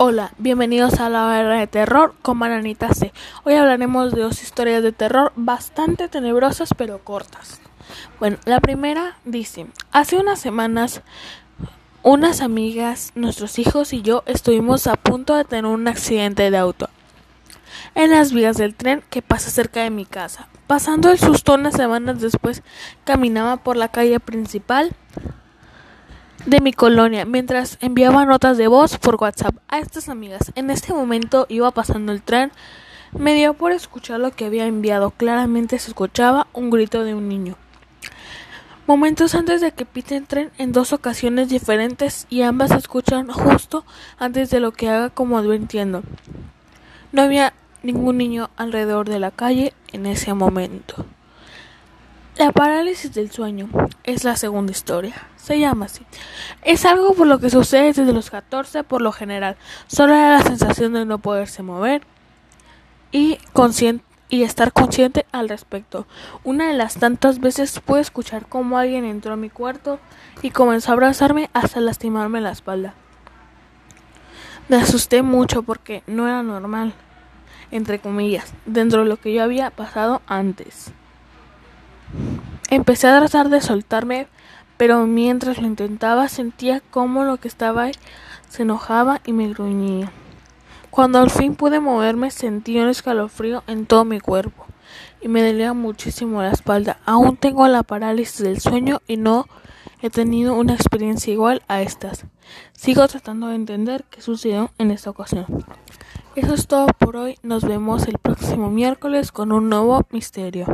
Hola, bienvenidos a la hora de terror con Bananita C. Hoy hablaremos de dos historias de terror bastante tenebrosas pero cortas. Bueno, la primera dice, hace unas semanas unas amigas, nuestros hijos y yo estuvimos a punto de tener un accidente de auto en las vías del tren que pasa cerca de mi casa. Pasando el susto unas semanas después, caminaba por la calle principal de mi colonia mientras enviaba notas de voz por WhatsApp a estas amigas. En este momento iba pasando el tren. Me dio por escuchar lo que había enviado. Claramente se escuchaba un grito de un niño. Momentos antes de que pite el tren en dos ocasiones diferentes y ambas se escuchan justo antes de lo que haga como advirtiendo. No había ningún niño alrededor de la calle en ese momento. La parálisis del sueño es la segunda historia. Se llama así. Es algo por lo que sucede desde los 14 por lo general. Solo era la sensación de no poderse mover y, y estar consciente al respecto. Una de las tantas veces pude escuchar cómo alguien entró a mi cuarto y comenzó a abrazarme hasta lastimarme la espalda. Me asusté mucho porque no era normal, entre comillas, dentro de lo que yo había pasado antes. Empecé a tratar de soltarme, pero mientras lo intentaba sentía como lo que estaba se enojaba y me gruñía. Cuando al fin pude moverme sentí un escalofrío en todo mi cuerpo y me dolía muchísimo la espalda. Aún tengo la parálisis del sueño y no he tenido una experiencia igual a estas. Sigo tratando de entender qué sucedió en esta ocasión. Eso es todo por hoy. Nos vemos el próximo miércoles con un nuevo misterio.